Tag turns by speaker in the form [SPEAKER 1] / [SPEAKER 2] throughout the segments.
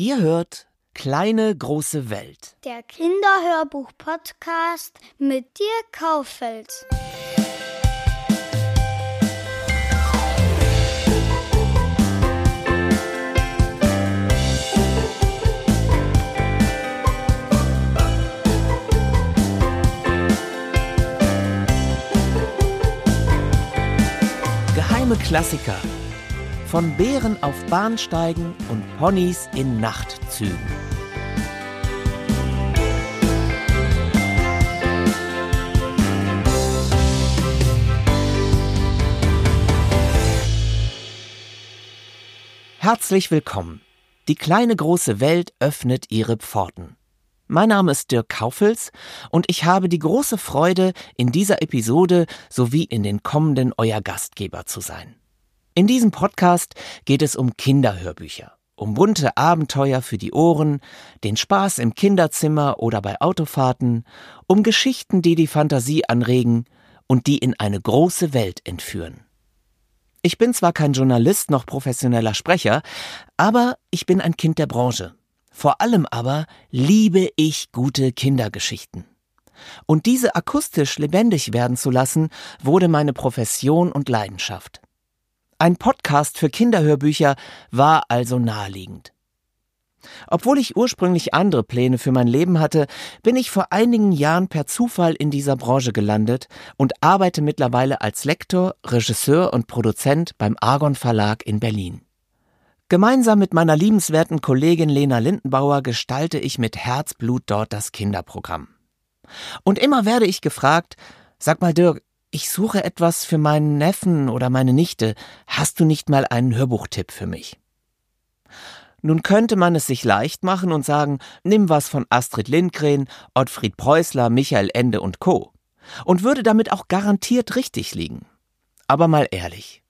[SPEAKER 1] Ihr hört Kleine große Welt.
[SPEAKER 2] Der Kinderhörbuch-Podcast mit Dirk Kauffeld.
[SPEAKER 1] Geheime Klassiker. Von Bären auf Bahnsteigen und Ponys in Nachtzügen. Herzlich willkommen. Die kleine große Welt öffnet ihre Pforten. Mein Name ist Dirk Kaufels und ich habe die große Freude, in dieser Episode sowie in den kommenden euer Gastgeber zu sein. In diesem Podcast geht es um Kinderhörbücher, um bunte Abenteuer für die Ohren, den Spaß im Kinderzimmer oder bei Autofahrten, um Geschichten, die die Fantasie anregen und die in eine große Welt entführen. Ich bin zwar kein Journalist noch professioneller Sprecher, aber ich bin ein Kind der Branche. Vor allem aber liebe ich gute Kindergeschichten. Und diese akustisch lebendig werden zu lassen, wurde meine Profession und Leidenschaft. Ein Podcast für Kinderhörbücher war also naheliegend. Obwohl ich ursprünglich andere Pläne für mein Leben hatte, bin ich vor einigen Jahren per Zufall in dieser Branche gelandet und arbeite mittlerweile als Lektor, Regisseur und Produzent beim Argon Verlag in Berlin. Gemeinsam mit meiner liebenswerten Kollegin Lena Lindenbauer gestalte ich mit Herzblut dort das Kinderprogramm. Und immer werde ich gefragt, sag mal Dirk, ich suche etwas für meinen Neffen oder meine Nichte, hast du nicht mal einen Hörbuchtipp für mich? Nun könnte man es sich leicht machen und sagen, nimm was von Astrid Lindgren, Ottfried Preußler, Michael Ende und Co. Und würde damit auch garantiert richtig liegen. Aber mal ehrlich,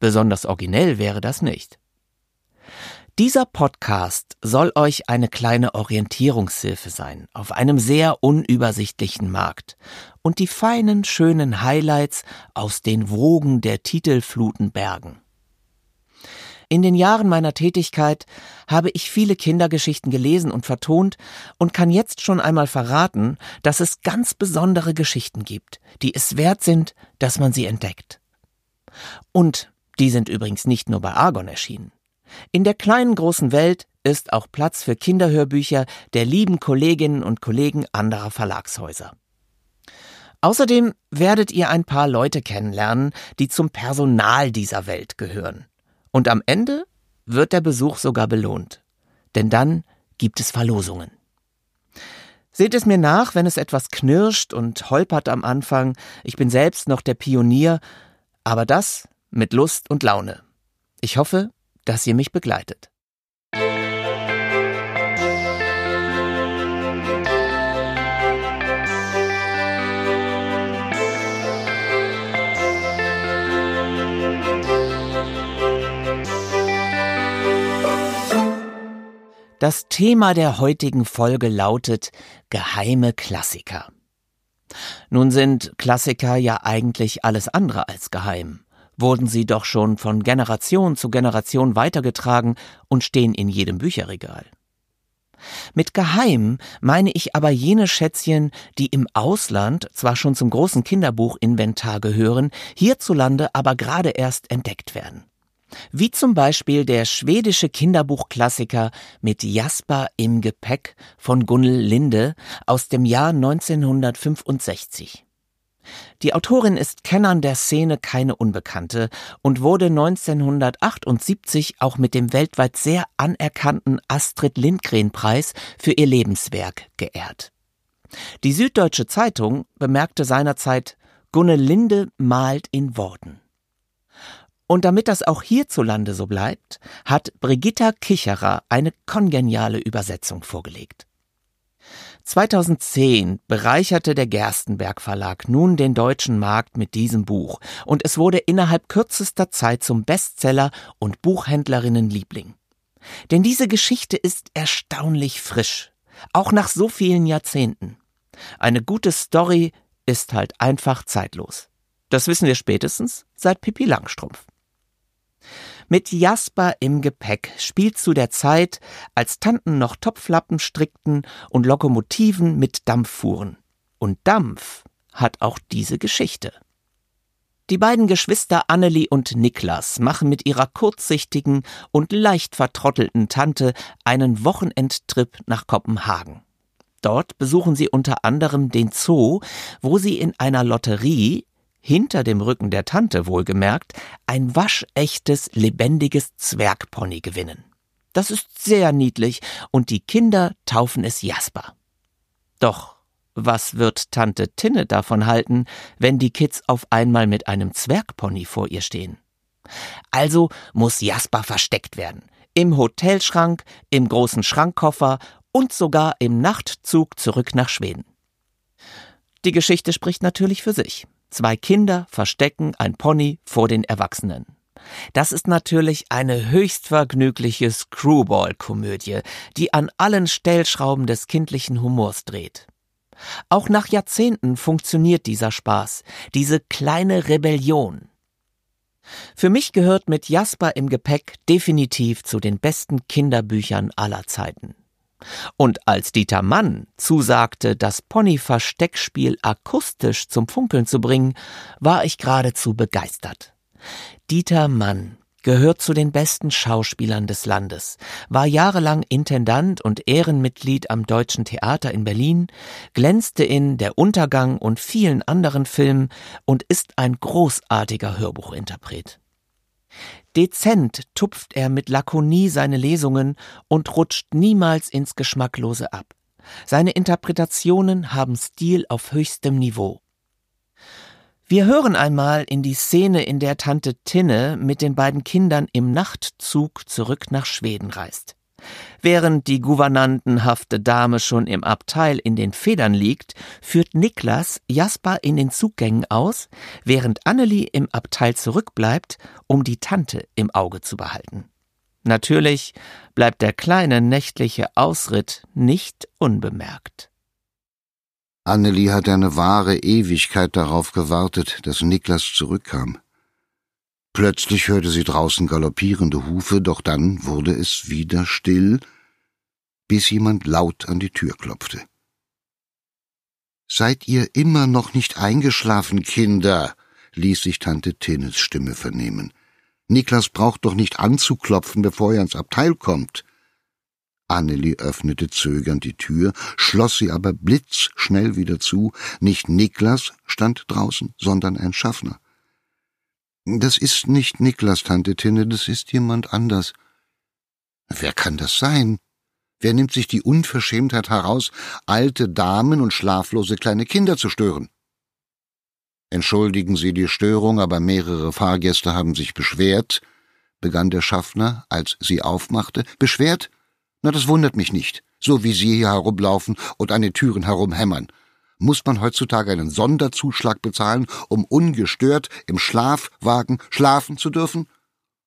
[SPEAKER 1] besonders originell wäre das nicht. Dieser Podcast soll euch eine kleine Orientierungshilfe sein auf einem sehr unübersichtlichen Markt und die feinen, schönen Highlights aus den Wogen der Titelfluten bergen. In den Jahren meiner Tätigkeit habe ich viele Kindergeschichten gelesen und vertont und kann jetzt schon einmal verraten, dass es ganz besondere Geschichten gibt, die es wert sind, dass man sie entdeckt. Und die sind übrigens nicht nur bei Argon erschienen. In der kleinen großen Welt ist auch Platz für Kinderhörbücher der lieben Kolleginnen und Kollegen anderer Verlagshäuser. Außerdem werdet ihr ein paar Leute kennenlernen, die zum Personal dieser Welt gehören. Und am Ende wird der Besuch sogar belohnt. Denn dann gibt es Verlosungen. Seht es mir nach, wenn es etwas knirscht und holpert am Anfang. Ich bin selbst noch der Pionier, aber das mit Lust und Laune. Ich hoffe, dass ihr mich begleitet. Das Thema der heutigen Folge lautet geheime Klassiker. Nun sind Klassiker ja eigentlich alles andere als geheim wurden sie doch schon von Generation zu Generation weitergetragen und stehen in jedem Bücherregal. Mit geheim meine ich aber jene Schätzchen, die im Ausland zwar schon zum großen Kinderbuchinventar gehören, hierzulande aber gerade erst entdeckt werden. Wie zum Beispiel der schwedische Kinderbuchklassiker mit Jasper im Gepäck von Gunnel Linde aus dem Jahr 1965. Die Autorin ist Kennern der Szene keine Unbekannte und wurde 1978 auch mit dem weltweit sehr anerkannten Astrid Lindgren Preis für ihr Lebenswerk geehrt. Die Süddeutsche Zeitung bemerkte seinerzeit, Gunne Linde malt in Worten. Und damit das auch hierzulande so bleibt, hat Brigitta Kicherer eine kongeniale Übersetzung vorgelegt. 2010 bereicherte der Gerstenberg Verlag nun den deutschen Markt mit diesem Buch und es wurde innerhalb kürzester Zeit zum Bestseller und Buchhändlerinnenliebling. Denn diese Geschichte ist erstaunlich frisch, auch nach so vielen Jahrzehnten. Eine gute Story ist halt einfach zeitlos. Das wissen wir spätestens seit Pippi Langstrumpf. Mit Jasper im Gepäck spielt zu der Zeit, als Tanten noch Topflappen strickten und Lokomotiven mit Dampf fuhren. Und Dampf hat auch diese Geschichte. Die beiden Geschwister Annelie und Niklas machen mit ihrer kurzsichtigen und leicht vertrottelten Tante einen Wochenendtrip nach Kopenhagen. Dort besuchen sie unter anderem den Zoo, wo sie in einer Lotterie hinter dem Rücken der Tante wohlgemerkt, ein waschechtes, lebendiges Zwergpony gewinnen. Das ist sehr niedlich und die Kinder taufen es Jasper. Doch was wird Tante Tinne davon halten, wenn die Kids auf einmal mit einem Zwergpony vor ihr stehen? Also muss Jasper versteckt werden. Im Hotelschrank, im großen Schrankkoffer und sogar im Nachtzug zurück nach Schweden. Die Geschichte spricht natürlich für sich. Zwei Kinder verstecken ein Pony vor den Erwachsenen. Das ist natürlich eine höchst vergnügliche Screwball-Komödie, die an allen Stellschrauben des kindlichen Humors dreht. Auch nach Jahrzehnten funktioniert dieser Spaß, diese kleine Rebellion. Für mich gehört mit Jasper im Gepäck definitiv zu den besten Kinderbüchern aller Zeiten. Und als Dieter Mann zusagte, das Pony-Versteckspiel akustisch zum Funkeln zu bringen, war ich geradezu begeistert. Dieter Mann gehört zu den besten Schauspielern des Landes, war jahrelang Intendant und Ehrenmitglied am Deutschen Theater in Berlin, glänzte in Der Untergang und vielen anderen Filmen und ist ein großartiger Hörbuchinterpret. Dezent tupft er mit Lakonie seine Lesungen und rutscht niemals ins Geschmacklose ab. Seine Interpretationen haben Stil auf höchstem Niveau. Wir hören einmal in die Szene, in der Tante Tinne mit den beiden Kindern im Nachtzug zurück nach Schweden reist. Während die gouvernantenhafte Dame schon im Abteil in den Federn liegt, führt Niklas Jasper in den Zuggängen aus, während Annelie im Abteil zurückbleibt, um die Tante im Auge zu behalten. Natürlich bleibt der kleine nächtliche Ausritt nicht unbemerkt.
[SPEAKER 3] Annelie hat eine wahre Ewigkeit darauf gewartet, dass Niklas zurückkam. Plötzlich hörte sie draußen galoppierende Hufe, doch dann wurde es wieder still, bis jemand laut an die Tür klopfte. Seid ihr immer noch nicht eingeschlafen, Kinder? ließ sich Tante Tinnes Stimme vernehmen. Niklas braucht doch nicht anzuklopfen, bevor er ins Abteil kommt. Annelie öffnete zögernd die Tür, schloss sie aber blitzschnell wieder zu. Nicht Niklas stand draußen, sondern ein Schaffner. Das ist nicht Niklas, Tante Tinne, das ist jemand anders. Wer kann das sein? Wer nimmt sich die Unverschämtheit heraus, alte Damen und schlaflose kleine Kinder zu stören? Entschuldigen Sie die Störung, aber mehrere Fahrgäste haben sich beschwert, begann der Schaffner, als sie aufmachte. Beschwert? Na, das wundert mich nicht. So wie Sie hier herumlaufen und an den Türen herumhämmern. Muss man heutzutage einen Sonderzuschlag bezahlen, um ungestört im Schlafwagen schlafen zu dürfen?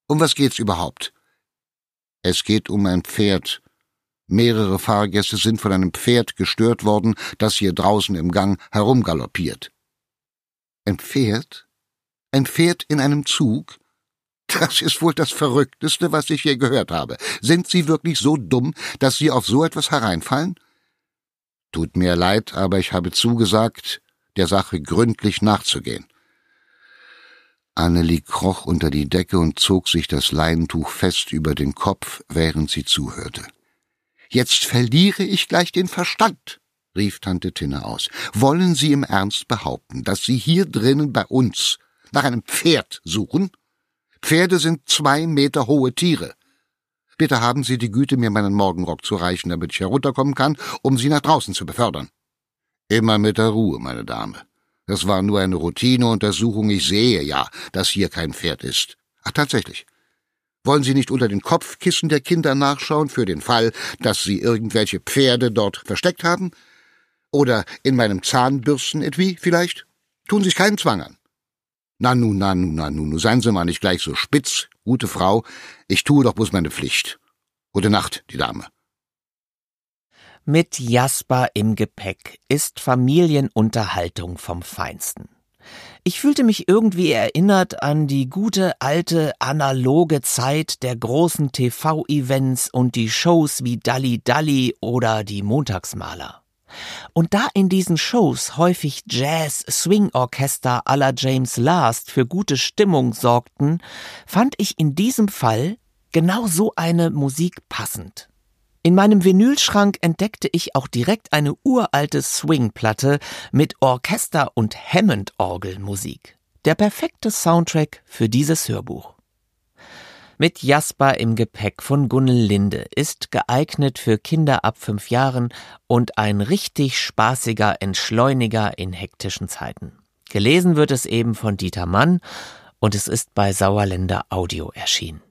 [SPEAKER 3] Um was geht's überhaupt? Es geht um ein Pferd. Mehrere Fahrgäste sind von einem Pferd gestört worden, das hier draußen im Gang herumgaloppiert. Ein Pferd? Ein Pferd in einem Zug? Das ist wohl das Verrückteste, was ich je gehört habe. Sind Sie wirklich so dumm, dass Sie auf so etwas hereinfallen? Tut mir leid, aber ich habe zugesagt, der Sache gründlich nachzugehen. Annelie kroch unter die Decke und zog sich das Leintuch fest über den Kopf, während sie zuhörte. Jetzt verliere ich gleich den Verstand, rief Tante Tinne aus. Wollen Sie im Ernst behaupten, dass Sie hier drinnen bei uns nach einem Pferd suchen? Pferde sind zwei Meter hohe Tiere. Bitte haben Sie die Güte, mir meinen Morgenrock zu reichen, damit ich herunterkommen kann, um Sie nach draußen zu befördern. Immer mit der Ruhe, meine Dame. Das war nur eine Routineuntersuchung. Ich sehe ja, dass hier kein Pferd ist. Ach, tatsächlich. Wollen Sie nicht unter den Kopfkissen der Kinder nachschauen, für den Fall, dass Sie irgendwelche Pferde dort versteckt haben? Oder in meinem Zahnbürstenetui vielleicht? Tun sich keinen Zwang an. Na nu, na nu, na nu, nu, seien Sie mal nicht gleich so spitz, gute Frau. Ich tue doch bloß meine Pflicht. Gute Nacht, die Dame.
[SPEAKER 1] Mit Jasper im Gepäck ist Familienunterhaltung vom Feinsten. Ich fühlte mich irgendwie erinnert an die gute alte analoge Zeit der großen TV-Events und die Shows wie Dalli Dalli oder die Montagsmaler. Und da in diesen Shows häufig Jazz-Swing-Orchester la James Last für gute Stimmung sorgten, fand ich in diesem Fall genau so eine Musik passend. In meinem Vinylschrank entdeckte ich auch direkt eine uralte Swing-Platte mit Orchester- und Hammond-Orgelmusik. Der perfekte Soundtrack für dieses Hörbuch. Mit Jasper im Gepäck von Gunnel Linde ist geeignet für Kinder ab fünf Jahren und ein richtig spaßiger Entschleuniger in hektischen Zeiten. Gelesen wird es eben von Dieter Mann und es ist bei Sauerländer Audio erschienen.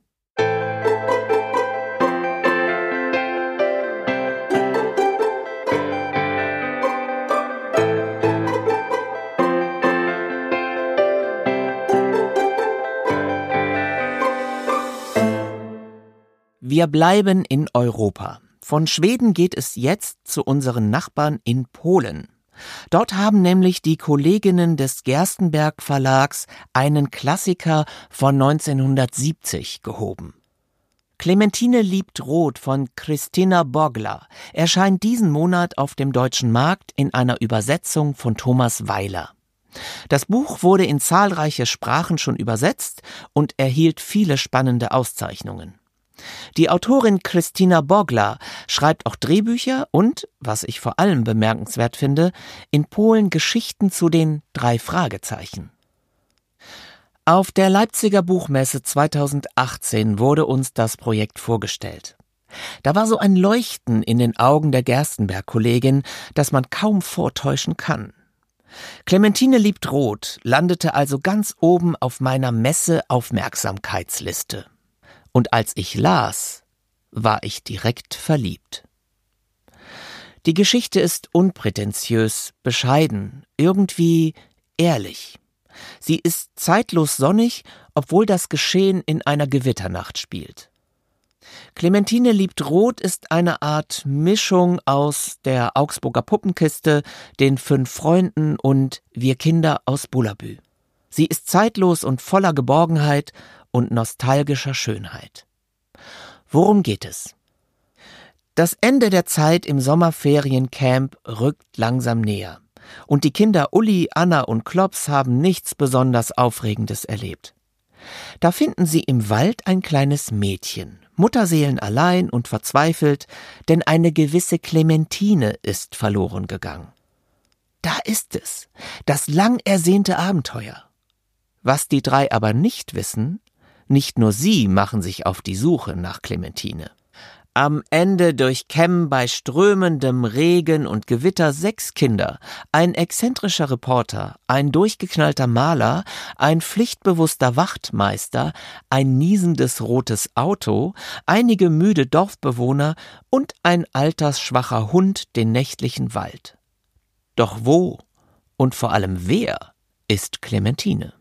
[SPEAKER 1] Wir bleiben in Europa. Von Schweden geht es jetzt zu unseren Nachbarn in Polen. Dort haben nämlich die Kolleginnen des Gerstenberg Verlags einen Klassiker von 1970 gehoben. Clementine liebt Rot von Christina Bogler erscheint diesen Monat auf dem deutschen Markt in einer Übersetzung von Thomas Weiler. Das Buch wurde in zahlreiche Sprachen schon übersetzt und erhielt viele spannende Auszeichnungen. Die Autorin Christina Bogler schreibt auch Drehbücher und, was ich vor allem bemerkenswert finde, in Polen Geschichten zu den drei Fragezeichen. Auf der Leipziger Buchmesse 2018 wurde uns das Projekt vorgestellt. Da war so ein Leuchten in den Augen der Gerstenberg-Kollegin, das man kaum vortäuschen kann. Clementine liebt Rot landete also ganz oben auf meiner Messe-Aufmerksamkeitsliste und als ich las, war ich direkt verliebt. Die Geschichte ist unprätentiös, bescheiden, irgendwie ehrlich. Sie ist zeitlos sonnig, obwohl das Geschehen in einer Gewitternacht spielt. Clementine liebt Rot ist eine Art Mischung aus der Augsburger Puppenkiste, den fünf Freunden und Wir Kinder aus Bullabü. Sie ist zeitlos und voller Geborgenheit und nostalgischer Schönheit. Worum geht es? Das Ende der Zeit im Sommerferiencamp rückt langsam näher. Und die Kinder Uli, Anna und Klops haben nichts besonders Aufregendes erlebt. Da finden sie im Wald ein kleines Mädchen, Mutterseelen allein und verzweifelt, denn eine gewisse Clementine ist verloren gegangen. Da ist es, das lang ersehnte Abenteuer. Was die drei aber nicht wissen, nicht nur sie machen sich auf die Suche nach Clementine. Am Ende durchkämmen bei strömendem Regen und Gewitter sechs Kinder, ein exzentrischer Reporter, ein durchgeknallter Maler, ein pflichtbewusster Wachtmeister, ein niesendes rotes Auto, einige müde Dorfbewohner und ein altersschwacher Hund den nächtlichen Wald. Doch wo und vor allem wer ist Clementine?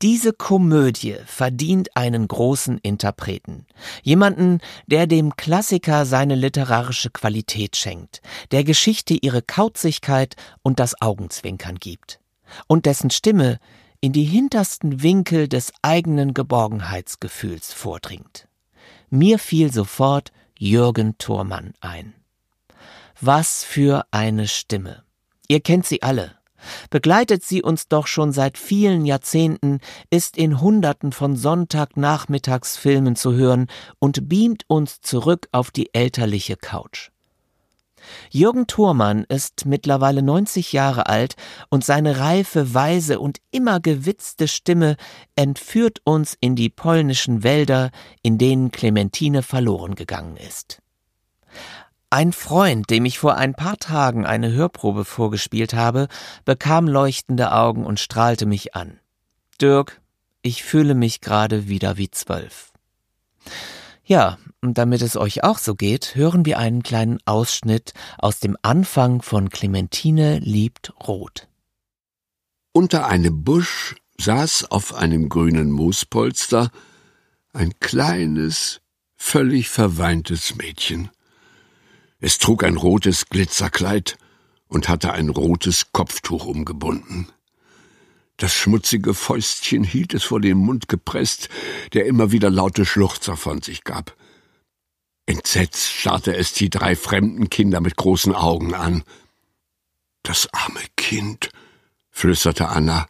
[SPEAKER 1] Diese Komödie verdient einen großen Interpreten. Jemanden, der dem Klassiker seine literarische Qualität schenkt, der Geschichte ihre Kauzigkeit und das Augenzwinkern gibt. Und dessen Stimme in die hintersten Winkel des eigenen Geborgenheitsgefühls vordringt. Mir fiel sofort Jürgen Thormann ein. Was für eine Stimme. Ihr kennt sie alle begleitet sie uns doch schon seit vielen Jahrzehnten, ist in Hunderten von Sonntagnachmittagsfilmen zu hören und beamt uns zurück auf die elterliche Couch. Jürgen Thurmann ist mittlerweile 90 Jahre alt und seine reife, weise und immer gewitzte Stimme entführt uns in die polnischen Wälder, in denen Clementine verloren gegangen ist. Ein Freund, dem ich vor ein paar Tagen eine Hörprobe vorgespielt habe, bekam leuchtende Augen und strahlte mich an. Dirk, ich fühle mich gerade wieder wie zwölf. Ja, und damit es euch auch so geht, hören wir einen kleinen Ausschnitt aus dem Anfang von Clementine liebt Rot.
[SPEAKER 4] Unter einem Busch saß auf einem grünen Moospolster ein kleines, völlig verweintes Mädchen. Es trug ein rotes Glitzerkleid und hatte ein rotes Kopftuch umgebunden. Das schmutzige Fäustchen hielt es vor den Mund gepresst, der immer wieder laute Schluchzer von sich gab. Entsetzt starrte es die drei fremden Kinder mit großen Augen an. Das arme Kind, flüsterte Anna.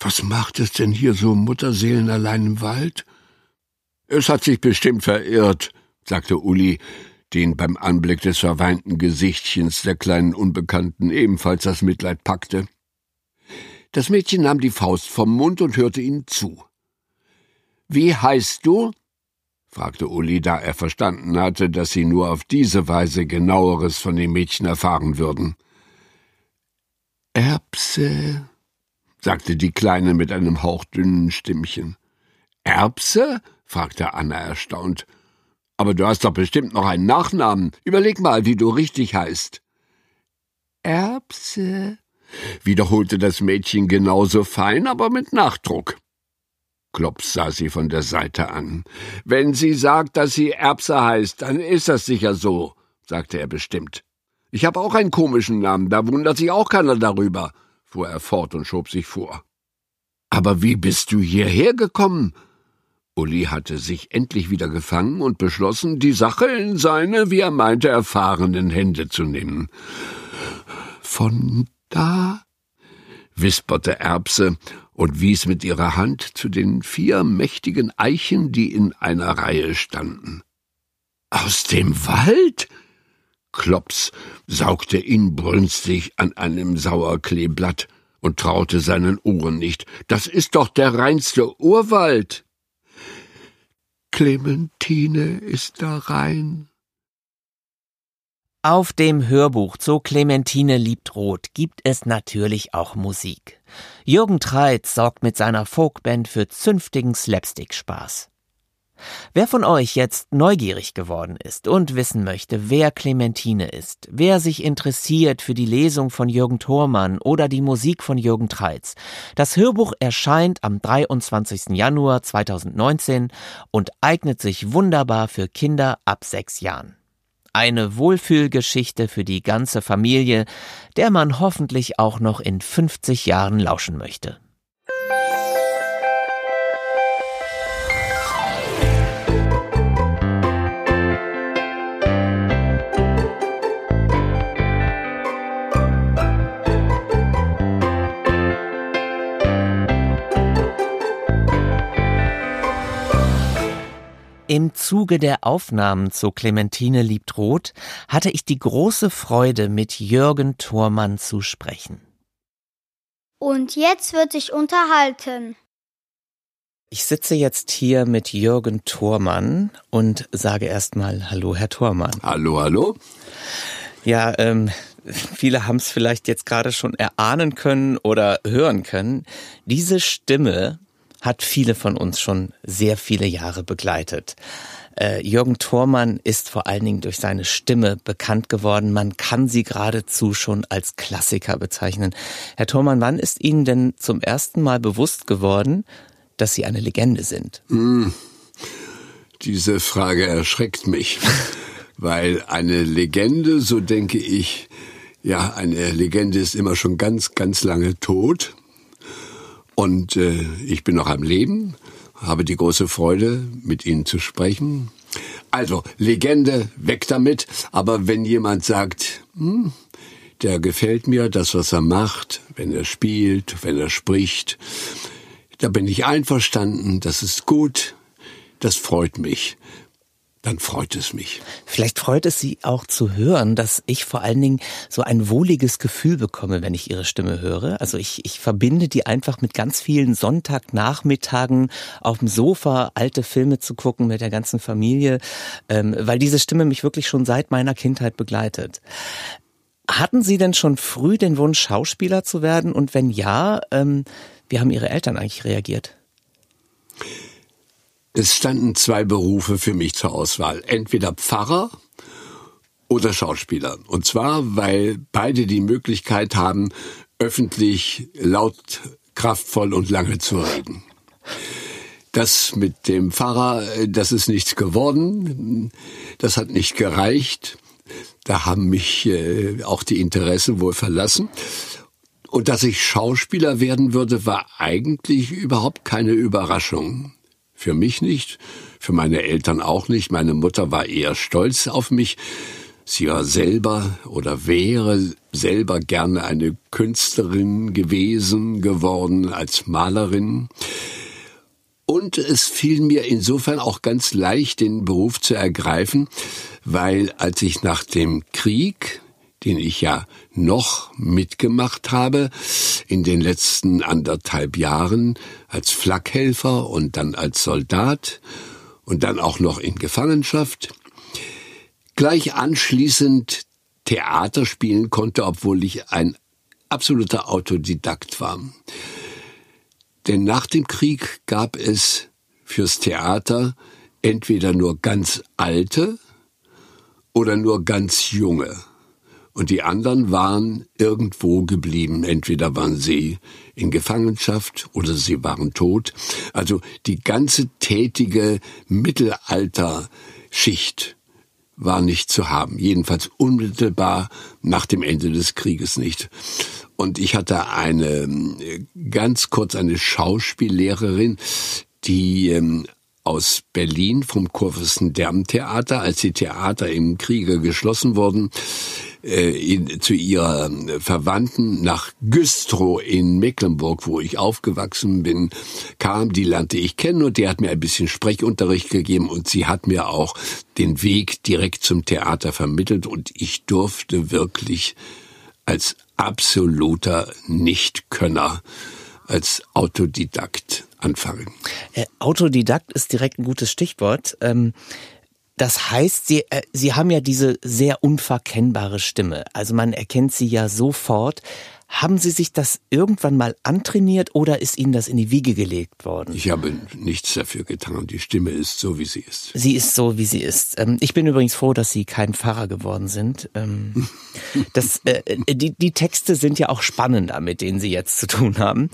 [SPEAKER 4] Was macht es denn hier so mutterseelenallein im Wald? Es hat sich bestimmt verirrt, sagte Uli, den beim Anblick des verweinten Gesichtchens der kleinen Unbekannten ebenfalls das Mitleid packte. Das Mädchen nahm die Faust vom Mund und hörte ihnen zu. Wie heißt du? fragte Uli, da er verstanden hatte, dass sie nur auf diese Weise genaueres von dem Mädchen erfahren würden. Erbse, sagte die Kleine mit einem hauchdünnen Stimmchen. Erbse? fragte Anna erstaunt. Aber du hast doch bestimmt noch einen Nachnamen. Überleg mal, wie du richtig heißt. Erbse, wiederholte das Mädchen genauso fein, aber mit Nachdruck. Klops sah sie von der Seite an. Wenn sie sagt, dass sie Erbse heißt, dann ist das sicher so, sagte er bestimmt. Ich habe auch einen komischen Namen, da wundert sich auch keiner darüber, fuhr er fort und schob sich vor. Aber wie bist du hierher gekommen? Uli hatte sich endlich wieder gefangen und beschlossen, die Sache in seine, wie er meinte, erfahrenen Hände zu nehmen. Von da, wisperte Erbse und wies mit ihrer Hand zu den vier mächtigen Eichen, die in einer Reihe standen. Aus dem Wald? Klops saugte inbrünstig an einem Sauerkleeblatt und traute seinen Ohren nicht. Das ist doch der reinste Urwald. Clementine ist da rein,
[SPEAKER 1] auf dem Hörbuch zu Clementine liebt Rot gibt es natürlich auch Musik. Jürgen Treitz sorgt mit seiner Folkband für zünftigen Slapstick-Spaß. Wer von euch jetzt neugierig geworden ist und wissen möchte, wer Clementine ist, wer sich interessiert für die Lesung von Jürgen Thormann oder die Musik von Jürgen Treitz, das Hörbuch erscheint am 23. Januar 2019 und eignet sich wunderbar für Kinder ab sechs Jahren. Eine Wohlfühlgeschichte für die ganze Familie, der man hoffentlich auch noch in 50 Jahren lauschen möchte. Im Zuge der Aufnahmen zu Clementine liebt Rot hatte ich die große Freude, mit Jürgen Thormann zu sprechen.
[SPEAKER 2] Und jetzt wird sich unterhalten.
[SPEAKER 1] Ich sitze jetzt hier mit Jürgen Thormann und sage erstmal Hallo, Herr Thormann.
[SPEAKER 4] Hallo, hallo.
[SPEAKER 1] Ja, ähm, viele haben es vielleicht jetzt gerade schon erahnen können oder hören können. Diese Stimme, hat viele von uns schon sehr viele Jahre begleitet. Äh, Jürgen Thormann ist vor allen Dingen durch seine Stimme bekannt geworden. Man kann sie geradezu schon als Klassiker bezeichnen. Herr Thormann, wann ist Ihnen denn zum ersten Mal bewusst geworden, dass Sie eine Legende sind?
[SPEAKER 4] Mm, diese Frage erschreckt mich, weil eine Legende, so denke ich, ja, eine Legende ist immer schon ganz, ganz lange tot. Und äh, ich bin noch am Leben, habe die große Freude, mit Ihnen zu sprechen. Also, Legende, weg damit. Aber wenn jemand sagt, hm, der gefällt mir, das, was er macht, wenn er spielt, wenn er spricht, da bin ich einverstanden, das ist gut, das freut mich dann freut es mich.
[SPEAKER 1] Vielleicht freut es Sie auch zu hören, dass ich vor allen Dingen so ein wohliges Gefühl bekomme, wenn ich Ihre Stimme höre. Also ich, ich verbinde die einfach mit ganz vielen Sonntagnachmittagen auf dem Sofa alte Filme zu gucken mit der ganzen Familie, ähm, weil diese Stimme mich wirklich schon seit meiner Kindheit begleitet. Hatten Sie denn schon früh den Wunsch, Schauspieler zu werden? Und wenn ja, ähm, wie haben Ihre Eltern eigentlich reagiert?
[SPEAKER 4] Es standen zwei Berufe für mich zur Auswahl. Entweder Pfarrer oder Schauspieler. Und zwar, weil beide die Möglichkeit haben, öffentlich laut, kraftvoll und lange zu reden. Das mit dem Pfarrer, das ist nichts geworden. Das hat nicht gereicht. Da haben mich äh, auch die Interessen wohl verlassen. Und dass ich Schauspieler werden würde, war eigentlich überhaupt keine Überraschung. Für mich nicht, für meine Eltern auch nicht. Meine Mutter war eher stolz auf mich. Sie war selber oder wäre selber gerne eine Künstlerin gewesen, geworden als Malerin. Und es fiel mir insofern auch ganz leicht, den Beruf zu ergreifen, weil als ich nach dem Krieg den ich ja noch mitgemacht habe in den letzten anderthalb Jahren als Flakhelfer und dann als Soldat und dann auch noch in Gefangenschaft. Gleich anschließend Theater spielen konnte, obwohl ich ein absoluter Autodidakt war. Denn nach dem Krieg gab es fürs Theater entweder nur ganz alte oder nur ganz junge und die anderen waren irgendwo geblieben. Entweder waren sie in Gefangenschaft oder sie waren tot. Also die ganze tätige Mittelalterschicht war nicht zu haben. Jedenfalls unmittelbar nach dem Ende des Krieges nicht. Und ich hatte eine, ganz kurz eine Schauspiellehrerin, die ähm, aus Berlin vom Kurfürstendamm-Theater, als die Theater im Kriege geschlossen wurden, äh, in, zu ihrer Verwandten nach Güstrow in Mecklenburg, wo ich aufgewachsen bin, kam. Die lernte ich kennen und die hat mir ein bisschen Sprechunterricht gegeben und sie hat mir auch den Weg direkt zum Theater vermittelt und ich durfte wirklich als absoluter Nichtkönner, als Autodidakt anfangen.
[SPEAKER 1] Äh, Autodidakt ist direkt ein gutes Stichwort. Ähm das heißt, Sie, äh, Sie haben ja diese sehr unverkennbare Stimme. Also man erkennt Sie ja sofort. Haben Sie sich das irgendwann mal antrainiert oder ist Ihnen das in die Wiege gelegt worden?
[SPEAKER 4] Ich habe nichts dafür getan. Die Stimme ist so, wie sie ist.
[SPEAKER 1] Sie ist so, wie sie ist. Ähm, ich bin übrigens froh, dass Sie kein Pfarrer geworden sind. Ähm, das, äh, die, die Texte sind ja auch spannender, mit denen Sie jetzt zu tun haben.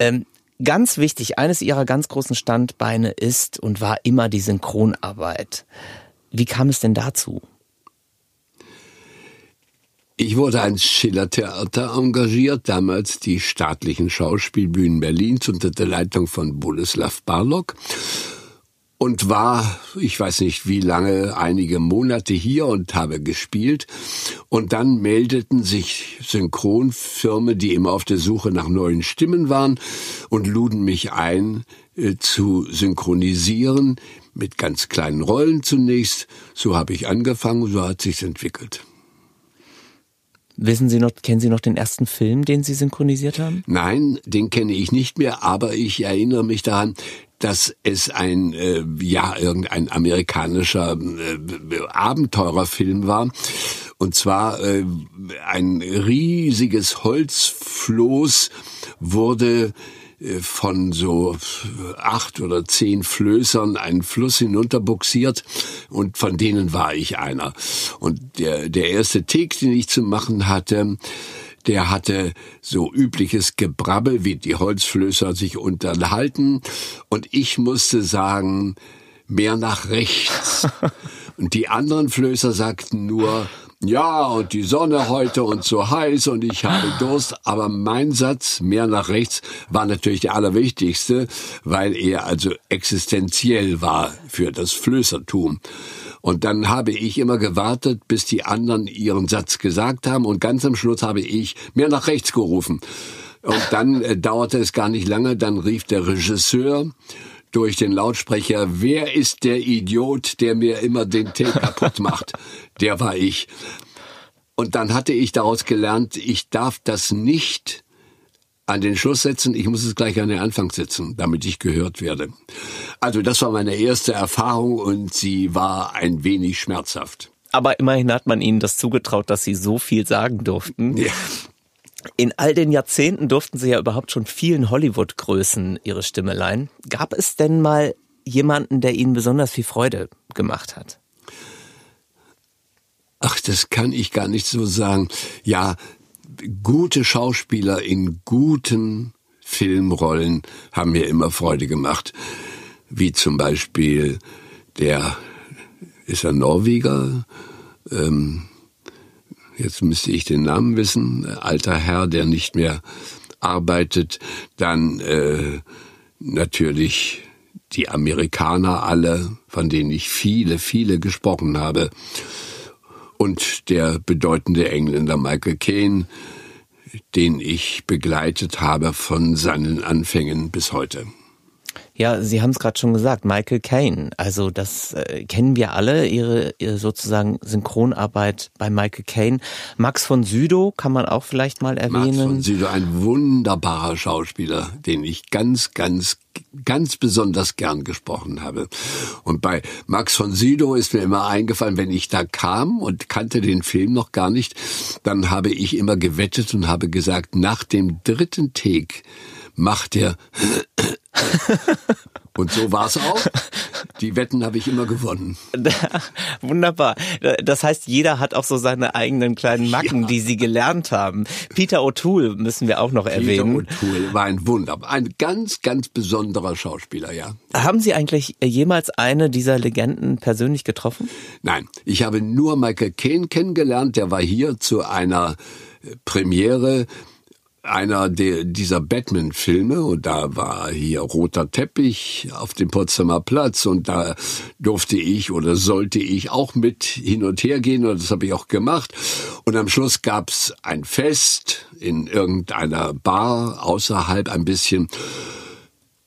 [SPEAKER 1] Ähm, Ganz wichtig, eines ihrer ganz großen Standbeine ist und war immer die Synchronarbeit. Wie kam es denn dazu?
[SPEAKER 4] Ich wurde ans Schillertheater engagiert, damals die staatlichen Schauspielbühnen Berlins unter der Leitung von Boleslav Barlock und war, ich weiß nicht wie lange, einige Monate hier und habe gespielt. Und dann meldeten sich Synchronfirmen, die immer auf der Suche nach neuen Stimmen waren und luden mich ein, äh, zu synchronisieren, mit ganz kleinen Rollen zunächst. So habe ich angefangen, so hat sich's entwickelt.
[SPEAKER 1] Wissen Sie noch, kennen Sie noch den ersten Film, den Sie synchronisiert haben?
[SPEAKER 4] Nein, den kenne ich nicht mehr, aber ich erinnere mich daran, dass es ein äh, ja irgendein amerikanischer äh, Abenteurerfilm war und zwar äh, ein riesiges Holzfloß wurde äh, von so acht oder zehn Flößern einen Fluss hinunterbuxiert und von denen war ich einer. Und der, der erste Take, den ich zu machen hatte, der hatte so übliches Gebrabbel, wie die Holzflößer sich unterhalten. Und ich musste sagen, mehr nach rechts. Und die anderen Flößer sagten nur, ja, und die Sonne heute und so heiß und ich habe Durst. Aber mein Satz, mehr nach rechts, war natürlich der allerwichtigste, weil er also existenziell war für das Flößertum. Und dann habe ich immer gewartet, bis die anderen ihren Satz gesagt haben und ganz am Schluss habe ich mehr nach rechts gerufen. Und dann äh, dauerte es gar nicht lange, dann rief der Regisseur durch den Lautsprecher, wer ist der Idiot, der mir immer den Tee kaputt macht? Der war ich. Und dann hatte ich daraus gelernt, ich darf das nicht an den Schluss setzen, ich muss es gleich an den Anfang setzen, damit ich gehört werde. Also das war meine erste Erfahrung und sie war ein wenig schmerzhaft.
[SPEAKER 1] Aber immerhin hat man ihnen das zugetraut, dass sie so viel sagen durften.
[SPEAKER 4] Ja.
[SPEAKER 1] In all den Jahrzehnten durften sie ja überhaupt schon vielen Hollywood-Größen ihre Stimme leihen. Gab es denn mal jemanden, der ihnen besonders viel Freude gemacht hat?
[SPEAKER 4] Ach, das kann ich gar nicht so sagen. Ja, gute Schauspieler in guten Filmrollen haben mir immer Freude gemacht. Wie zum Beispiel der, ist er Norweger? Ähm, jetzt müsste ich den Namen wissen, alter Herr, der nicht mehr arbeitet, dann äh, natürlich die Amerikaner alle, von denen ich viele, viele gesprochen habe, und der bedeutende Engländer Michael Caine, den ich begleitet habe von seinen Anfängen bis heute.
[SPEAKER 1] Ja, Sie haben es gerade schon gesagt, Michael Caine. Also das äh, kennen wir alle, ihre, ihre sozusagen Synchronarbeit bei Michael Caine. Max von Südow kann man auch vielleicht mal erwähnen. Max
[SPEAKER 4] von Südow, ein wunderbarer Schauspieler, den ich ganz, ganz, ganz besonders gern gesprochen habe. Und bei Max von Südow ist mir immer eingefallen, wenn ich da kam und kannte den Film noch gar nicht, dann habe ich immer gewettet und habe gesagt, nach dem dritten Take macht er und so war es auch. Die Wetten habe ich immer gewonnen.
[SPEAKER 1] Wunderbar. Das heißt, jeder hat auch so seine eigenen kleinen Macken, ja. die sie gelernt haben. Peter O'Toole müssen wir auch noch Peter erwähnen.
[SPEAKER 4] Peter O'Toole war ein Wunder, ein ganz, ganz besonderer Schauspieler, ja.
[SPEAKER 1] Haben Sie eigentlich jemals eine dieser Legenden persönlich getroffen?
[SPEAKER 4] Nein, ich habe nur Michael Caine kennengelernt. Der war hier zu einer Premiere einer der, dieser Batman-Filme und da war hier roter Teppich auf dem Potsdamer Platz und da durfte ich oder sollte ich auch mit hin und her gehen und das habe ich auch gemacht. Und am Schluss gab's ein Fest in irgendeiner Bar außerhalb ein bisschen.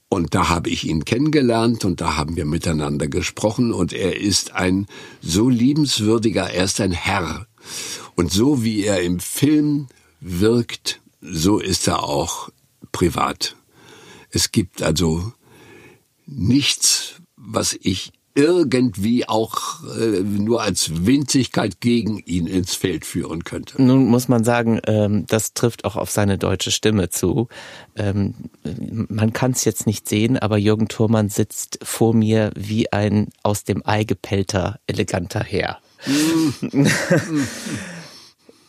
[SPEAKER 4] Und da habe ich ihn kennengelernt und da haben wir miteinander gesprochen und er ist ein so liebenswürdiger, er ist ein Herr. Und so wie er im Film wirkt, so ist er auch privat. Es gibt also nichts, was ich irgendwie auch äh, nur als Winzigkeit gegen ihn ins Feld führen könnte.
[SPEAKER 1] Nun muss man sagen, ähm, das trifft auch auf seine deutsche Stimme zu. Ähm, man kann es jetzt nicht sehen, aber Jürgen Thurmann sitzt vor mir wie ein aus dem Ei gepellter, eleganter Herr. Mm.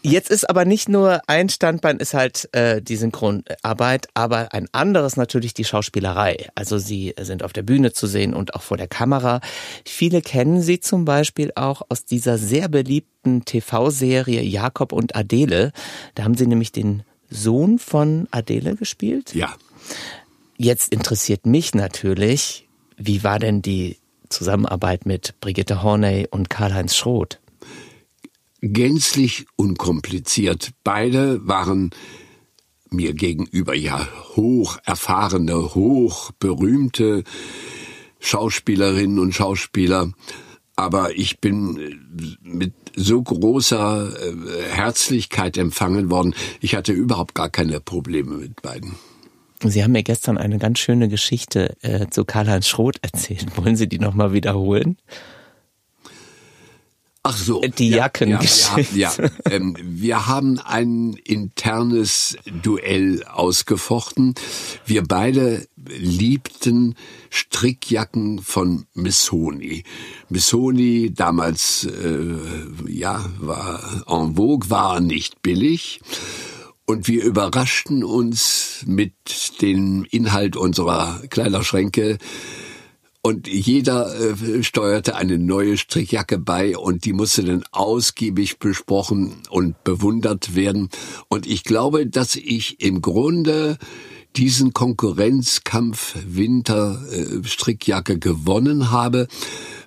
[SPEAKER 1] Jetzt ist aber nicht nur ein Standbein ist halt äh, die Synchronarbeit, aber ein anderes natürlich die Schauspielerei. Also sie sind auf der Bühne zu sehen und auch vor der Kamera. Viele kennen sie zum Beispiel auch aus dieser sehr beliebten TV-Serie Jakob und Adele. Da haben sie nämlich den Sohn von Adele gespielt.
[SPEAKER 4] Ja.
[SPEAKER 1] Jetzt interessiert mich natürlich, wie war denn die Zusammenarbeit mit Brigitte Horney und Karl-Heinz Schroth?
[SPEAKER 4] Gänzlich unkompliziert. Beide waren mir gegenüber ja hoch erfahrene, hoch berühmte Schauspielerinnen und Schauspieler. Aber ich bin mit so großer äh, Herzlichkeit empfangen worden. Ich hatte überhaupt gar keine Probleme mit beiden.
[SPEAKER 1] Sie haben mir gestern eine ganz schöne Geschichte äh, zu Karl-Heinz Schroth erzählt. Wollen Sie die nochmal wiederholen?
[SPEAKER 4] Ach so.
[SPEAKER 1] Die Jacken. Ja,
[SPEAKER 4] ja, ja, ja. Ähm, wir haben ein internes Duell ausgefochten. Wir beide liebten Strickjacken von Missoni. Missoni damals, äh, ja, war en vogue, war nicht billig. Und wir überraschten uns mit dem Inhalt unserer Kleiderschränke und jeder äh, steuerte eine neue Strickjacke bei und die musste dann ausgiebig besprochen und bewundert werden. Und ich glaube, dass ich im Grunde diesen Konkurrenzkampf Winter äh, Strickjacke gewonnen habe,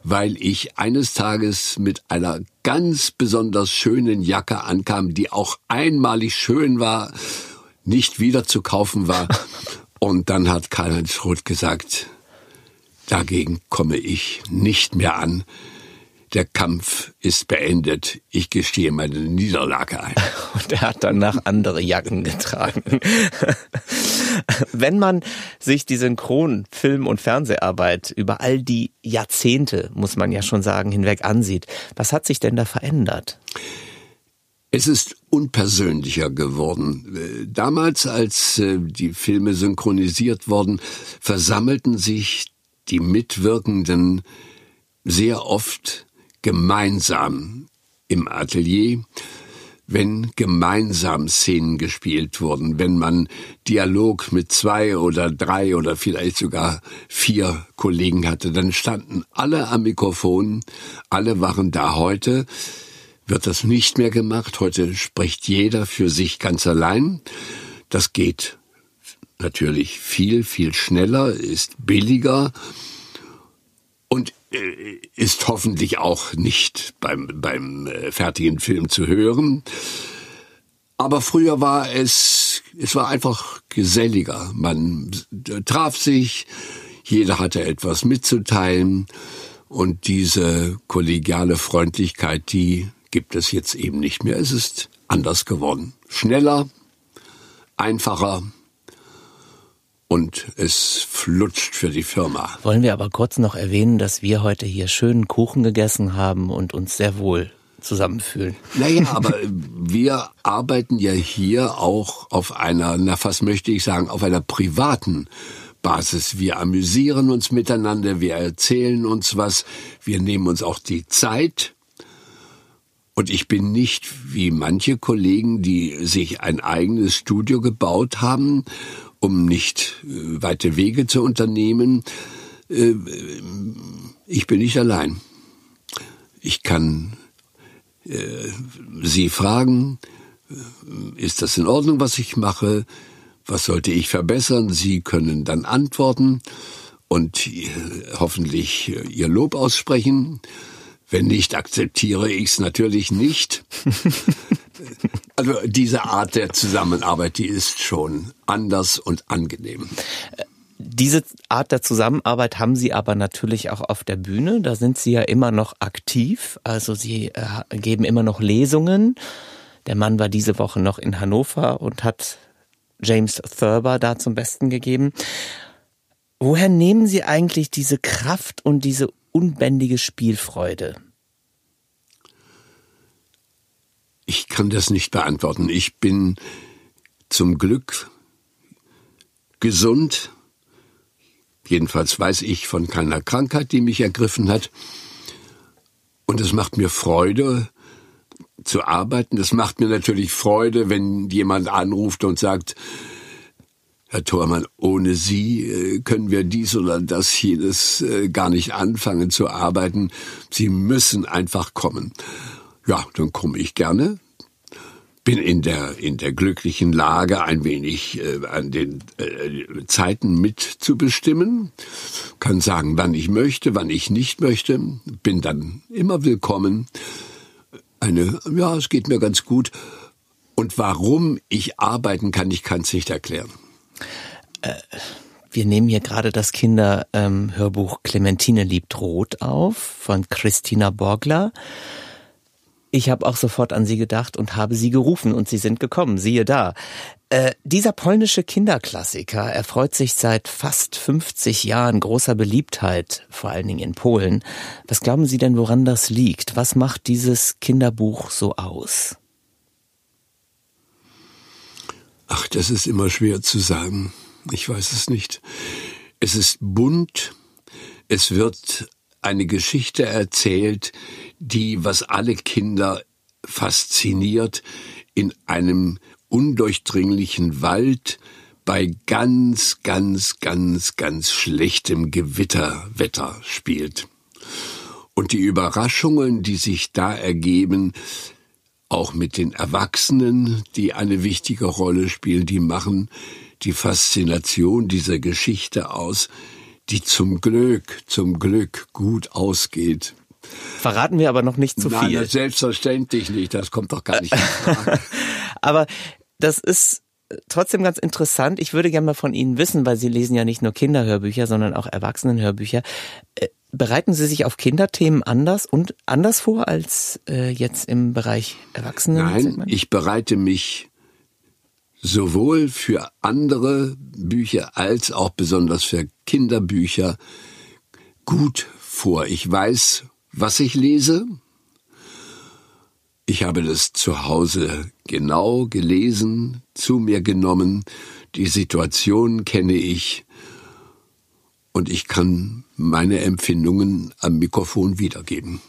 [SPEAKER 4] weil ich eines Tages mit einer ganz besonders schönen Jacke ankam, die auch einmalig schön war, nicht wieder zu kaufen war. Und dann hat Karl-Heinz Schroth gesagt, Dagegen komme ich nicht mehr an. Der Kampf ist beendet. Ich gestehe meine Niederlage ein.
[SPEAKER 1] Und er hat danach andere Jacken getragen. Wenn man sich die Synchron-, Film- und Fernseharbeit über all die Jahrzehnte, muss man ja schon sagen, hinweg ansieht, was hat sich denn da verändert?
[SPEAKER 4] Es ist unpersönlicher geworden. Damals, als äh, die Filme synchronisiert wurden, versammelten sich die Mitwirkenden sehr oft gemeinsam im Atelier, wenn gemeinsam Szenen gespielt wurden, wenn man Dialog mit zwei oder drei oder vielleicht sogar vier Kollegen hatte, dann standen alle am Mikrofon, alle waren da heute. wird das nicht mehr gemacht. Heute spricht jeder für sich ganz allein. Das geht natürlich viel, viel schneller, ist billiger und äh, ist hoffentlich auch nicht beim, beim äh, fertigen Film zu hören. Aber früher war es, es war einfach geselliger. Man traf sich, jeder hatte etwas mitzuteilen und diese kollegiale Freundlichkeit, die gibt es jetzt eben nicht mehr. Es ist anders geworden. Schneller, einfacher, und es flutscht für die Firma.
[SPEAKER 1] Wollen wir aber kurz noch erwähnen, dass wir heute hier schönen Kuchen gegessen haben und uns sehr wohl zusammenfühlen.
[SPEAKER 4] Naja, aber wir arbeiten ja hier auch auf einer, na fast möchte ich sagen, auf einer privaten Basis. Wir amüsieren uns miteinander, wir erzählen uns was, wir nehmen uns auch die Zeit. Und ich bin nicht wie manche Kollegen, die sich ein eigenes Studio gebaut haben um nicht äh, weite Wege zu unternehmen. Äh, ich bin nicht allein. Ich kann äh, Sie fragen, ist das in Ordnung, was ich mache? Was sollte ich verbessern? Sie können dann antworten und hoffentlich Ihr Lob aussprechen. Wenn nicht, akzeptiere ich es natürlich nicht. Also diese Art der Zusammenarbeit, die ist schon anders und angenehm.
[SPEAKER 1] Diese Art der Zusammenarbeit haben Sie aber natürlich auch auf der Bühne. Da sind Sie ja immer noch aktiv. Also Sie äh, geben immer noch Lesungen. Der Mann war diese Woche noch in Hannover und hat James Thurber da zum Besten gegeben. Woher nehmen Sie eigentlich diese Kraft und diese unbändige Spielfreude?
[SPEAKER 4] Ich kann das nicht beantworten. Ich bin zum Glück gesund. Jedenfalls weiß ich von keiner Krankheit, die mich ergriffen hat. Und es macht mir Freude zu arbeiten. Es macht mir natürlich Freude, wenn jemand anruft und sagt, Herr Thormann, ohne Sie äh, können wir dies oder das, jenes äh, gar nicht anfangen zu arbeiten. Sie müssen einfach kommen. Ja, dann komme ich gerne. Bin in der, in der glücklichen Lage, ein wenig äh, an den äh, Zeiten mitzubestimmen. Kann sagen, wann ich möchte, wann ich nicht möchte. Bin dann immer willkommen. Eine, ja, es geht mir ganz gut. Und warum ich arbeiten kann, ich kann es nicht erklären.
[SPEAKER 1] Äh, wir nehmen hier gerade das Kinderhörbuch ähm, Clementine liebt Rot auf von Christina Borgler. Ich habe auch sofort an Sie gedacht und habe Sie gerufen und Sie sind gekommen. Siehe da. Äh, dieser polnische Kinderklassiker erfreut sich seit fast 50 Jahren großer Beliebtheit, vor allen Dingen in Polen. Was glauben Sie denn, woran das liegt? Was macht dieses Kinderbuch so aus?
[SPEAKER 4] Ach, das ist immer schwer zu sagen. Ich weiß es nicht. Es ist bunt. Es wird eine Geschichte erzählt, die, was alle Kinder fasziniert, in einem undurchdringlichen Wald bei ganz, ganz, ganz, ganz schlechtem Gewitterwetter spielt. Und die Überraschungen, die sich da ergeben, auch mit den Erwachsenen, die eine wichtige Rolle spielen, die machen die Faszination dieser Geschichte aus, die zum Glück, zum Glück gut ausgeht.
[SPEAKER 1] Verraten wir aber noch nicht zu
[SPEAKER 4] Nein,
[SPEAKER 1] viel.
[SPEAKER 4] Nein, selbstverständlich nicht. Das kommt doch gar nicht in Frage.
[SPEAKER 1] aber das ist trotzdem ganz interessant. Ich würde gerne mal von Ihnen wissen, weil Sie lesen ja nicht nur Kinderhörbücher, sondern auch Erwachsenenhörbücher. Äh, bereiten Sie sich auf Kinderthemen anders und anders vor als äh, jetzt im Bereich Erwachsenen?
[SPEAKER 4] Nein, ich bereite mich sowohl für andere Bücher als auch besonders für Kinderbücher gut vor. Ich weiß, was ich lese. Ich habe das zu Hause genau gelesen, zu mir genommen. Die Situation kenne ich und ich kann meine Empfindungen am Mikrofon wiedergeben.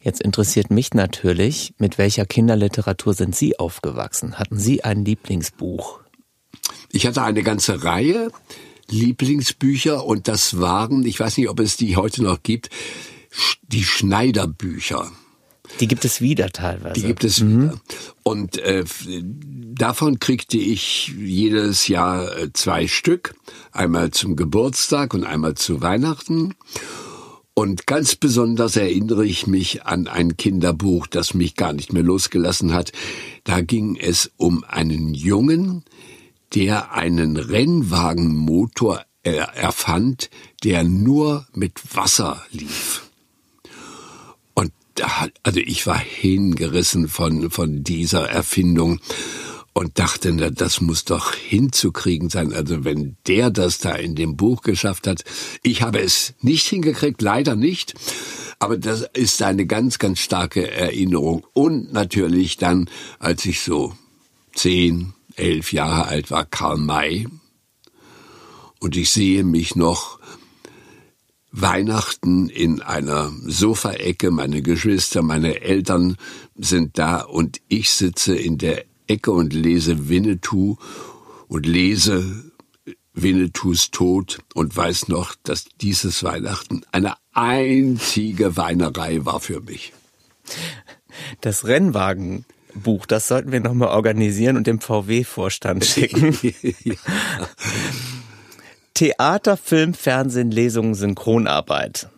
[SPEAKER 1] Jetzt interessiert mich natürlich, mit welcher Kinderliteratur sind Sie aufgewachsen? Hatten Sie ein Lieblingsbuch?
[SPEAKER 4] Ich hatte eine ganze Reihe Lieblingsbücher und das waren, ich weiß nicht, ob es die heute noch gibt, die Schneiderbücher.
[SPEAKER 1] Die gibt es wieder teilweise.
[SPEAKER 4] Die gibt es mhm. wieder. Und äh, davon kriegte ich jedes Jahr äh, zwei Stück. Einmal zum Geburtstag und einmal zu Weihnachten. Und ganz besonders erinnere ich mich an ein Kinderbuch, das mich gar nicht mehr losgelassen hat. Da ging es um einen Jungen, der einen Rennwagenmotor erfand, der nur mit Wasser lief. Also ich war hingerissen von, von dieser Erfindung und dachte, na, das muss doch hinzukriegen sein. Also wenn der das da in dem Buch geschafft hat, ich habe es nicht hingekriegt, leider nicht. Aber das ist eine ganz, ganz starke Erinnerung. Und natürlich dann, als ich so zehn, elf Jahre alt war, Karl May. Und ich sehe mich noch Weihnachten in einer Sofaecke, meine Geschwister, meine Eltern sind da und ich sitze in der Ecke und lese Winnetou und lese Winnetous Tod und weiß noch, dass dieses Weihnachten eine einzige Weinerei war für mich.
[SPEAKER 1] Das Rennwagen Buch. Das sollten wir nochmal organisieren und dem VW-Vorstand schicken. ja. Theater, Film, Fernsehen, Lesungen, Synchronarbeit.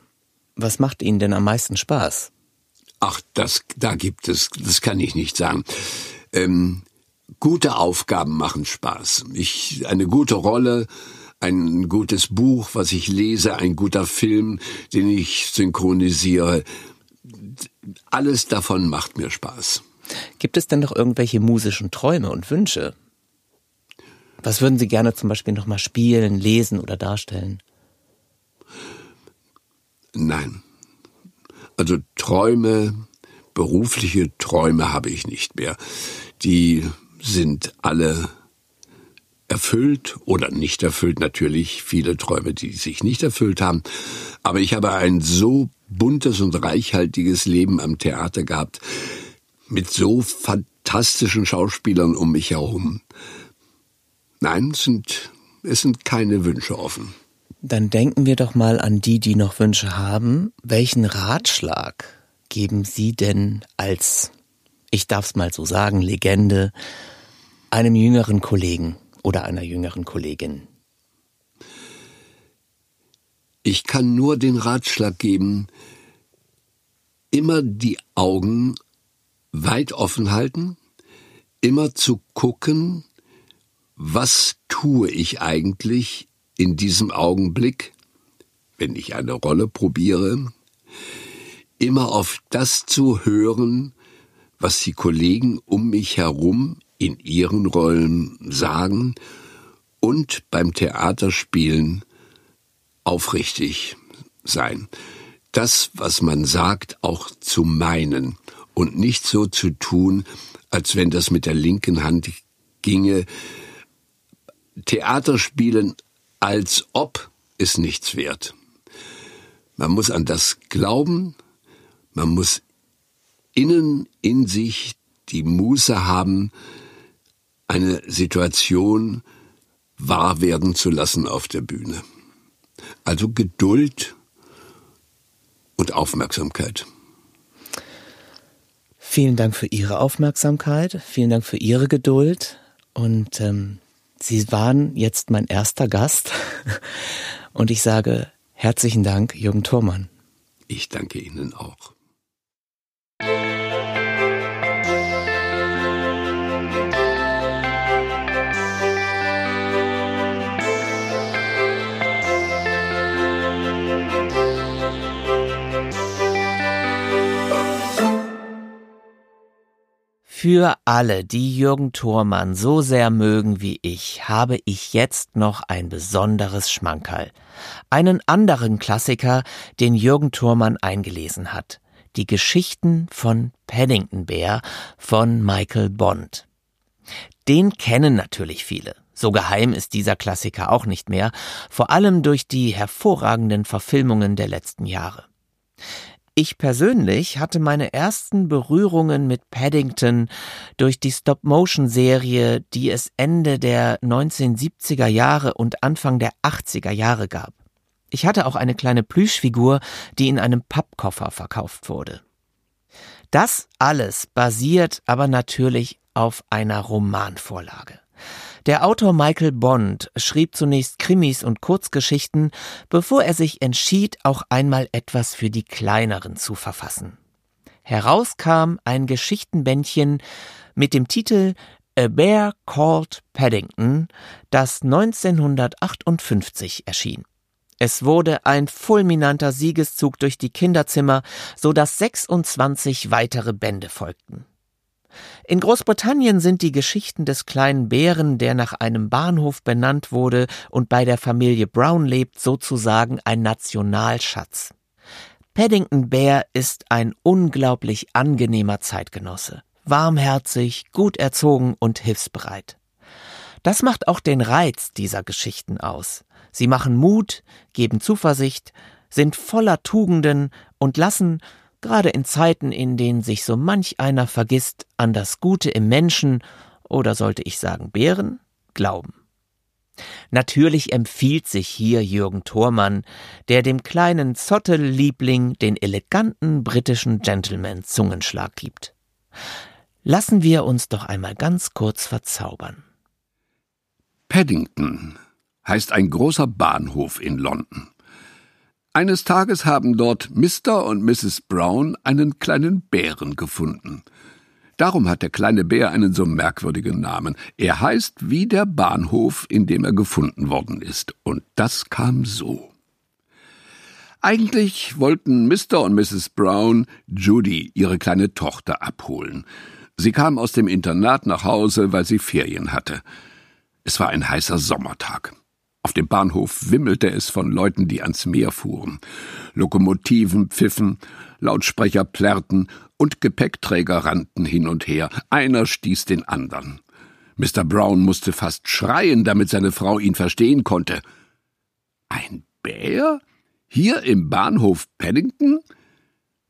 [SPEAKER 1] Was macht Ihnen denn am meisten Spaß?
[SPEAKER 4] Ach, das, da gibt es, das kann ich nicht sagen. Ähm, gute Aufgaben machen Spaß. Ich, eine gute Rolle, ein gutes Buch, was ich lese, ein guter Film, den ich synchronisiere. Alles davon macht mir Spaß.
[SPEAKER 1] Gibt es denn noch irgendwelche musischen Träume und Wünsche? Was würden Sie gerne zum Beispiel nochmal spielen, lesen oder darstellen?
[SPEAKER 4] Nein. Also Träume, berufliche Träume habe ich nicht mehr. Die sind alle erfüllt oder nicht erfüllt. Natürlich viele Träume, die sich nicht erfüllt haben. Aber ich habe ein so buntes und reichhaltiges Leben am Theater gehabt, mit so fantastischen Schauspielern um mich herum. Nein, es sind, es sind keine Wünsche offen.
[SPEAKER 1] Dann denken wir doch mal an die, die noch Wünsche haben. Welchen Ratschlag geben Sie denn als, ich darf es mal so sagen, Legende, einem jüngeren Kollegen oder einer jüngeren Kollegin?
[SPEAKER 4] Ich kann nur den Ratschlag geben, immer die Augen weit offen halten, immer zu gucken, was tue ich eigentlich in diesem Augenblick, wenn ich eine Rolle probiere, immer auf das zu hören, was die Kollegen um mich herum in ihren Rollen sagen und beim Theaterspielen aufrichtig sein. Das, was man sagt, auch zu meinen und nicht so zu tun, als wenn das mit der linken Hand ginge. Theaterspielen als ob ist nichts wert. Man muss an das glauben, man muss innen in sich die Muße haben, eine Situation wahr werden zu lassen auf der Bühne. Also Geduld und Aufmerksamkeit.
[SPEAKER 1] Vielen Dank für Ihre Aufmerksamkeit, vielen Dank für Ihre Geduld und ähm, Sie waren jetzt mein erster Gast und ich sage herzlichen Dank, Jürgen Thurmann.
[SPEAKER 4] Ich danke Ihnen auch.
[SPEAKER 1] Für alle, die Jürgen Thormann so sehr mögen wie ich, habe ich jetzt noch ein besonderes Schmankerl. Einen anderen Klassiker, den Jürgen Thormann eingelesen hat. Die Geschichten von Paddington Bear von Michael Bond. Den kennen natürlich viele. So geheim ist dieser Klassiker auch nicht mehr, vor allem durch die hervorragenden Verfilmungen der letzten Jahre. Ich persönlich hatte meine ersten Berührungen mit Paddington durch die Stop-Motion-Serie, die es Ende der 1970er Jahre und Anfang der 80er Jahre gab. Ich hatte auch eine kleine Plüschfigur, die in einem Pappkoffer verkauft wurde. Das alles basiert aber natürlich auf einer Romanvorlage. Der Autor Michael Bond schrieb zunächst Krimis und Kurzgeschichten, bevor er sich entschied, auch einmal etwas für die kleineren zu verfassen. Herauskam ein Geschichtenbändchen mit dem Titel A Bear Called Paddington, das 1958 erschien. Es wurde ein fulminanter Siegeszug durch die Kinderzimmer, so dass 26 weitere Bände folgten. In Großbritannien sind die Geschichten des kleinen Bären, der nach einem Bahnhof benannt wurde und bei der Familie Brown lebt, sozusagen ein Nationalschatz. Paddington Bear ist ein unglaublich angenehmer Zeitgenosse warmherzig, gut erzogen und hilfsbereit. Das macht auch den Reiz dieser Geschichten aus. Sie machen Mut, geben Zuversicht, sind voller Tugenden und lassen, gerade in Zeiten, in denen sich so manch einer vergisst, an das Gute im Menschen, oder sollte ich sagen Bären, glauben. Natürlich empfiehlt sich hier Jürgen Thormann, der dem kleinen Zottel-Liebling den eleganten britischen Gentleman Zungenschlag gibt. Lassen wir uns doch einmal ganz kurz verzaubern.
[SPEAKER 4] Paddington heißt ein großer Bahnhof in London. Eines Tages haben dort Mr. und Mrs. Brown einen kleinen Bären gefunden. Darum hat der kleine Bär einen so merkwürdigen Namen. Er heißt wie der Bahnhof, in dem er gefunden worden ist. Und das kam so. Eigentlich wollten Mr. und Mrs. Brown Judy, ihre kleine Tochter, abholen. Sie kam aus dem Internat nach Hause, weil sie Ferien hatte. Es war ein heißer Sommertag. Auf dem Bahnhof wimmelte es von Leuten, die ans Meer fuhren. Lokomotiven pfiffen, Lautsprecher plärrten und Gepäckträger rannten hin und her. Einer stieß den anderen. Mr. Brown musste fast schreien, damit seine Frau ihn verstehen konnte. Ein Bär? Hier im Bahnhof Paddington?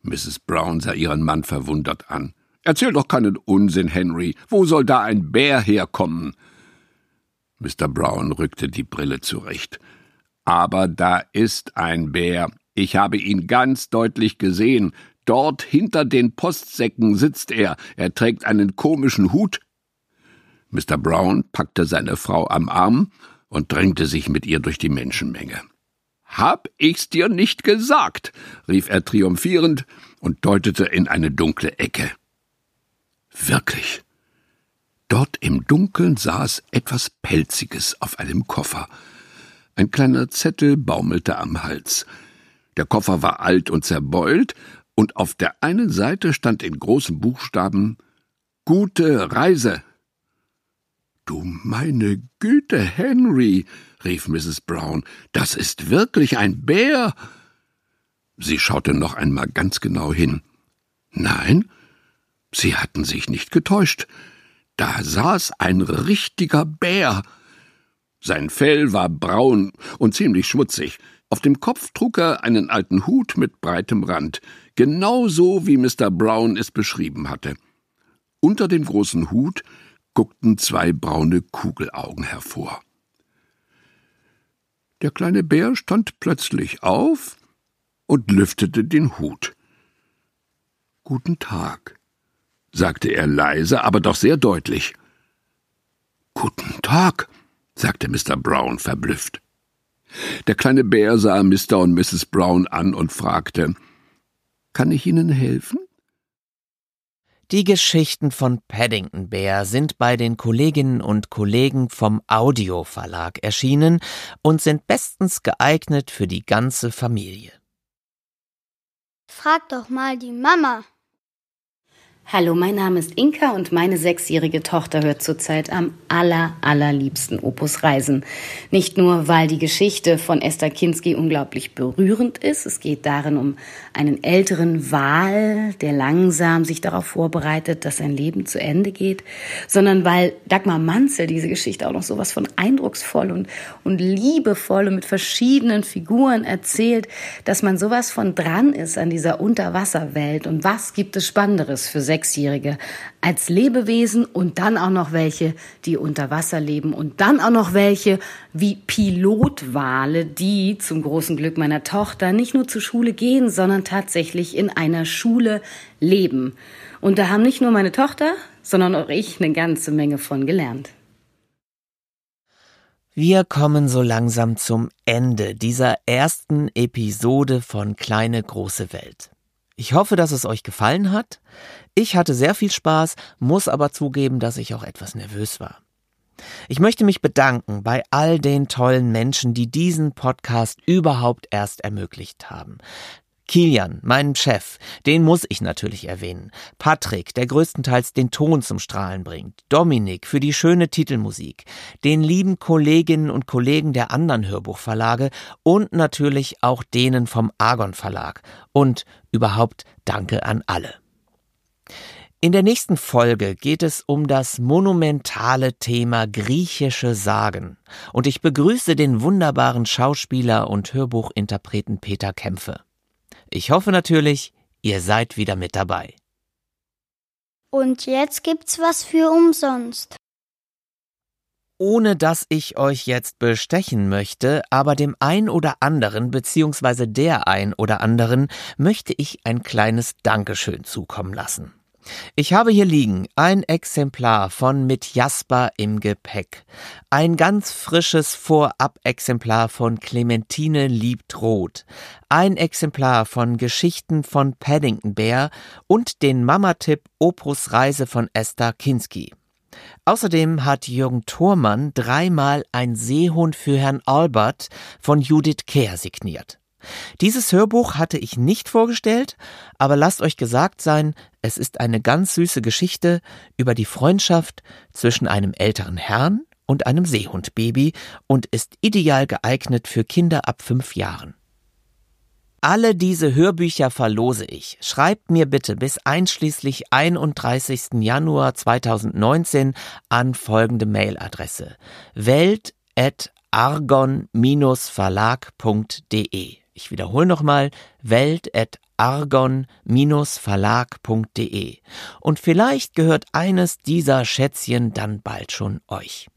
[SPEAKER 4] Mrs. Brown sah ihren Mann verwundert an. Erzähl doch keinen Unsinn, Henry. Wo soll da ein Bär herkommen? Mr. Brown rückte die Brille zurecht. Aber da ist ein Bär. Ich habe ihn ganz deutlich gesehen. Dort hinter den Postsäcken sitzt er. Er trägt einen komischen Hut. Mr. Brown packte seine Frau am Arm und drängte sich mit ihr durch die Menschenmenge. Hab ich's dir nicht gesagt, rief er triumphierend und deutete in eine dunkle Ecke. Wirklich. Dort im Dunkeln saß etwas Pelziges auf einem Koffer. Ein kleiner Zettel baumelte am Hals. Der Koffer war alt und zerbeult, und auf der einen Seite stand in großen Buchstaben Gute Reise. Du meine Güte, Henry, rief Mrs. Brown, das ist wirklich ein Bär. Sie schaute noch einmal ganz genau hin. Nein, Sie hatten sich nicht getäuscht. Da saß ein richtiger Bär. Sein Fell war braun und ziemlich schmutzig. Auf dem Kopf trug er einen alten Hut mit breitem Rand, genau so wie Mr. Brown es beschrieben hatte. Unter dem großen Hut guckten zwei braune Kugelaugen hervor. Der kleine Bär stand plötzlich auf und lüftete den Hut. Guten Tag, sagte er leise, aber doch sehr deutlich. Guten Tag, sagte Mr. Brown verblüfft. Der kleine Bär sah Mr. und Mrs. Brown an und fragte Kann ich Ihnen helfen?
[SPEAKER 1] Die Geschichten von Paddington Bear sind bei den Kolleginnen und Kollegen vom Audio Verlag erschienen und sind bestens geeignet für die ganze Familie.
[SPEAKER 2] Frag doch mal die Mama.
[SPEAKER 5] Hallo, mein Name ist Inka und meine sechsjährige Tochter hört zurzeit am aller, allerliebsten Opus Reisen. Nicht nur, weil die Geschichte von Esther Kinski unglaublich berührend ist. Es geht darin um einen älteren Wal, der langsam sich darauf vorbereitet, dass sein Leben zu Ende geht, sondern weil Dagmar Manzel diese Geschichte auch noch sowas von eindrucksvoll und, und liebevoll und mit verschiedenen Figuren erzählt, dass man sowas von dran ist an dieser Unterwasserwelt. Und was gibt es Spannenderes für sechs Sechsjährige als Lebewesen und dann auch noch welche, die unter Wasser leben und dann auch noch welche wie Pilotwale, die zum großen Glück meiner Tochter nicht nur zur Schule gehen, sondern tatsächlich in einer Schule leben. Und da haben nicht nur meine Tochter, sondern auch ich eine ganze Menge von gelernt.
[SPEAKER 1] Wir kommen so langsam zum Ende dieser ersten Episode von Kleine große Welt. Ich hoffe, dass es euch gefallen hat. Ich hatte sehr viel Spaß, muss aber zugeben, dass ich auch etwas nervös war. Ich möchte mich bedanken bei all den tollen Menschen, die diesen Podcast überhaupt erst ermöglicht haben. Kilian, meinen Chef, den muss ich natürlich erwähnen. Patrick, der größtenteils den Ton zum Strahlen bringt. Dominik für die schöne Titelmusik. Den lieben Kolleginnen und Kollegen der anderen Hörbuchverlage und natürlich auch denen vom Argon Verlag. Und überhaupt danke an alle. In der nächsten Folge geht es um das monumentale Thema griechische Sagen. Und ich begrüße den wunderbaren Schauspieler und Hörbuchinterpreten Peter Kämpfe. Ich hoffe natürlich, ihr seid wieder mit dabei.
[SPEAKER 2] Und jetzt gibt's was für umsonst.
[SPEAKER 1] Ohne dass ich euch jetzt bestechen möchte, aber dem ein oder anderen beziehungsweise der ein oder anderen möchte ich ein kleines Dankeschön zukommen lassen. Ich habe hier liegen ein Exemplar von Mit Jasper im Gepäck. Ein ganz frisches Vorab-Exemplar von Clementine liebt Rot. Ein Exemplar von Geschichten von Paddington Bear und den Mama-Tipp Opus Reise von Esther Kinski. Außerdem hat Jürgen Thormann dreimal ein Seehund für Herrn Albert von Judith Kehr signiert. Dieses Hörbuch hatte ich nicht vorgestellt, aber lasst euch gesagt sein, es ist eine ganz süße Geschichte über die Freundschaft zwischen einem älteren Herrn und einem Seehundbaby und ist ideal geeignet für Kinder ab fünf Jahren. Alle diese Hörbücher verlose ich. Schreibt mir bitte bis einschließlich 31. Januar 2019 an folgende Mailadresse welt@argon-verlag.de. Ich wiederhole nochmal welt@argon-verlag.de. Und vielleicht gehört eines dieser Schätzchen dann bald schon euch.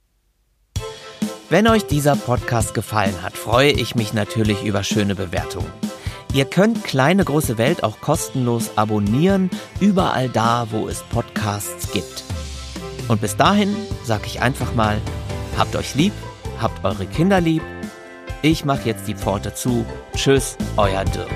[SPEAKER 1] Wenn euch dieser Podcast gefallen hat, freue ich mich natürlich über schöne Bewertungen. Ihr könnt Kleine große Welt auch kostenlos abonnieren, überall da, wo es Podcasts gibt. Und bis dahin sage ich einfach mal, habt euch lieb, habt eure Kinder lieb ich mache jetzt die Pforte zu. Tschüss, euer Dirk.